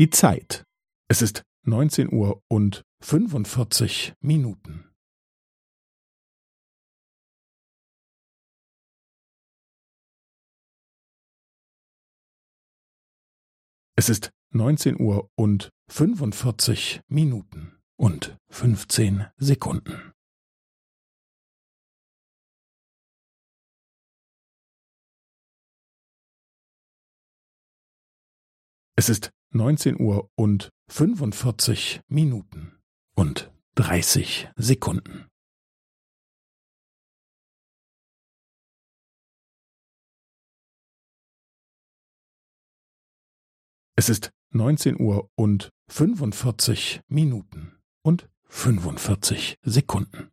Die Zeit. Es ist neunzehn Uhr und fünfundvierzig Minuten. Es ist neunzehn Uhr und fünfundvierzig Minuten und fünfzehn Sekunden. Es ist neunzehn Uhr und fünfundvierzig Minuten und dreißig Sekunden. Es ist neunzehn Uhr und fünfundvierzig Minuten und fünfundvierzig Sekunden.